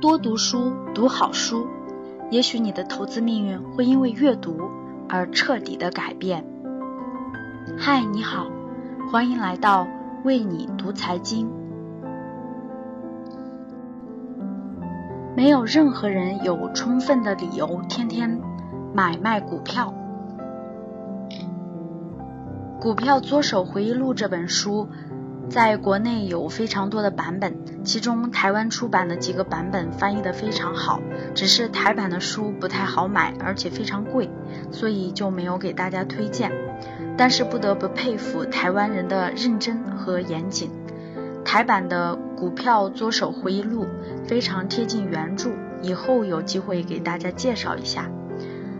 多读书，读好书，也许你的投资命运会因为阅读而彻底的改变。嗨，你好，欢迎来到为你读财经。没有任何人有充分的理由天天买卖股票。《股票作手回忆录》这本书。在国内有非常多的版本，其中台湾出版的几个版本翻译的非常好，只是台版的书不太好买，而且非常贵，所以就没有给大家推荐。但是不得不佩服台湾人的认真和严谨。台版的《股票作手回忆录》非常贴近原著，以后有机会给大家介绍一下。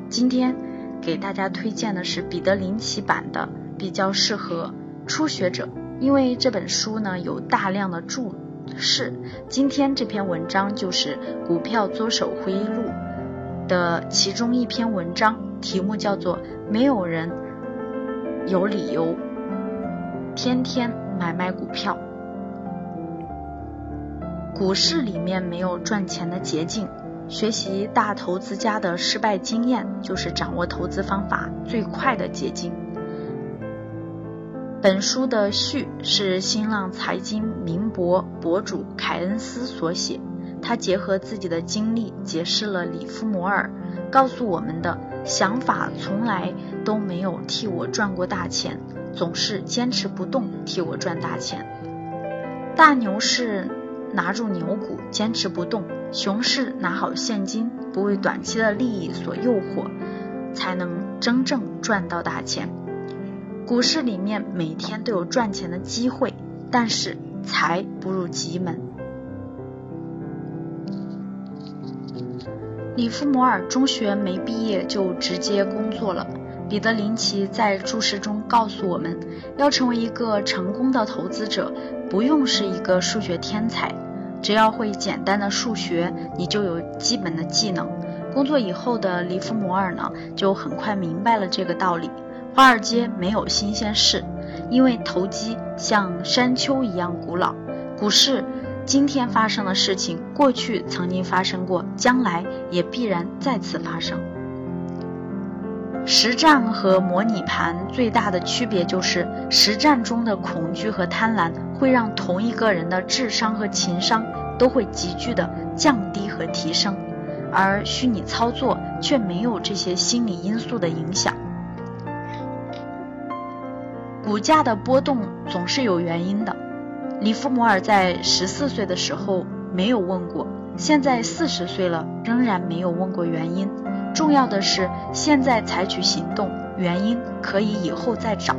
今天给大家推荐的是彼得林奇版的，比较适合初学者。因为这本书呢有大量的注释，今天这篇文章就是《股票作手回忆录》的其中一篇文章，题目叫做《没有人有理由天天买卖股票》。股市里面没有赚钱的捷径，学习大投资家的失败经验，就是掌握投资方法最快的捷径。本书的序是新浪财经名博博主凯恩斯所写，他结合自己的经历解释了里夫摩尔告诉我们的想法从来都没有替我赚过大钱，总是坚持不动替我赚大钱。大牛市拿住牛股坚持不动，熊市拿好现金不为短期的利益所诱惑，才能真正赚到大钱。股市里面每天都有赚钱的机会，但是财不入急门。里夫摩尔中学没毕业就直接工作了。彼得林奇在注释中告诉我们，要成为一个成功的投资者，不用是一个数学天才，只要会简单的数学，你就有基本的技能。工作以后的里夫摩尔呢，就很快明白了这个道理。华尔街没有新鲜事，因为投机像山丘一样古老。股市今天发生的事情，过去曾经发生过，将来也必然再次发生。实战和模拟盘最大的区别就是，实战中的恐惧和贪婪会让同一个人的智商和情商都会急剧的降低和提升，而虚拟操作却没有这些心理因素的影响。股价的波动总是有原因的。里夫摩尔在十四岁的时候没有问过，现在四十岁了仍然没有问过原因。重要的是现在采取行动，原因可以以后再找。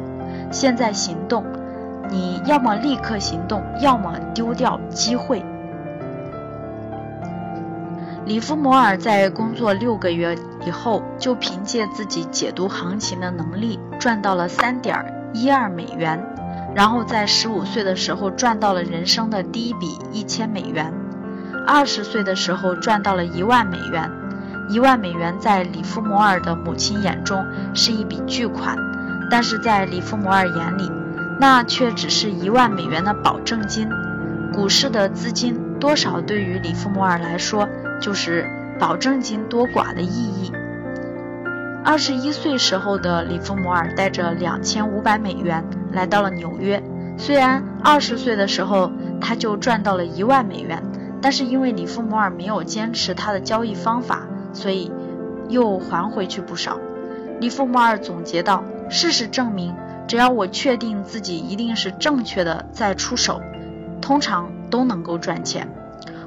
现在行动，你要么立刻行动，要么丢掉机会。里夫摩尔在工作六个月以后，就凭借自己解读行情的能力，赚到了三点。一二美元，然后在十五岁的时候赚到了人生的第一笔一千美元，二十岁的时候赚到了一万美元，一万美元在里夫摩尔的母亲眼中是一笔巨款，但是在里夫摩尔眼里，那却只是一万美元的保证金。股市的资金多少对于里夫摩尔来说就是保证金多寡的意义。二十一岁时候的里夫摩尔带着两千五百美元来到了纽约。虽然二十岁的时候他就赚到了一万美元，但是因为里夫摩尔没有坚持他的交易方法，所以又还回去不少。里夫摩尔总结道：“事实证明，只要我确定自己一定是正确的再出手，通常都能够赚钱。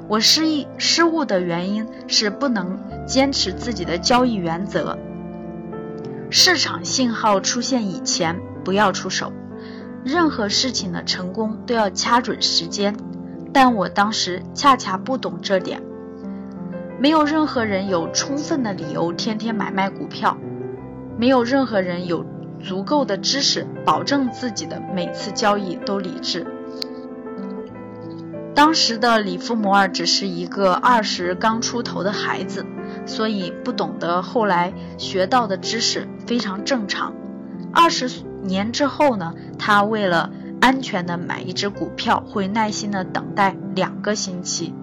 我失意失误的原因是不能坚持自己的交易原则。”市场信号出现以前不要出手，任何事情的成功都要掐准时间，但我当时恰恰不懂这点。没有任何人有充分的理由天天买卖股票，没有任何人有足够的知识保证自己的每次交易都理智。当时的里夫摩尔只是一个二十刚出头的孩子。所以不懂得后来学到的知识非常正常。二十年之后呢，他为了安全的买一只股票，会耐心的等待两个星期。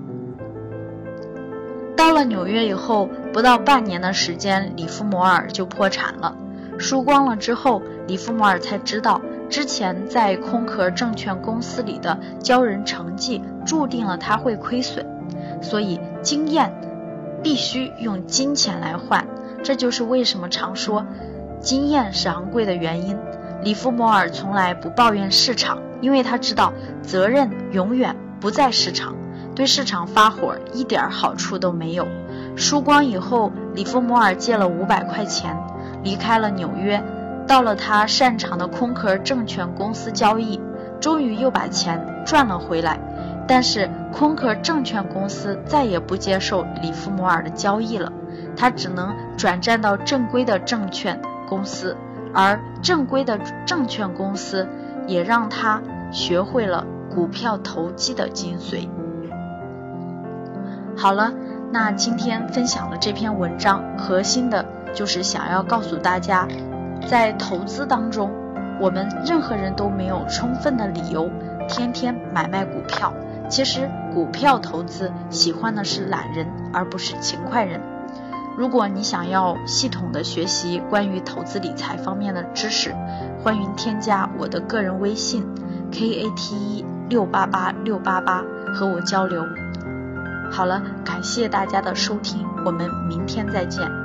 到了纽约以后，不到半年的时间，里夫摩尔就破产了。输光了之后，里夫摩尔才知道，之前在空壳证券公司里的教人成绩，注定了他会亏损。所以，经验必须用金钱来换。这就是为什么常说，经验是昂贵的原因。里夫摩尔从来不抱怨市场，因为他知道责任永远不在市场，对市场发火一点好处都没有。输光以后，里夫摩尔借了五百块钱，离开了纽约，到了他擅长的空壳证券公司交易，终于又把钱赚了回来。但是空壳证券公司再也不接受里夫摩尔的交易了，他只能转战到正规的证券公司。而正规的证券公司也让他学会了股票投机的精髓。好了，那今天分享的这篇文章，核心的就是想要告诉大家，在投资当中，我们任何人都没有充分的理由天天买卖股票。其实，股票投资喜欢的是懒人，而不是勤快人。如果你想要系统的学习关于投资理财方面的知识，欢迎添加我的个人微信 k a t e 六八八六八八和我交流。好了，感谢大家的收听，我们明天再见。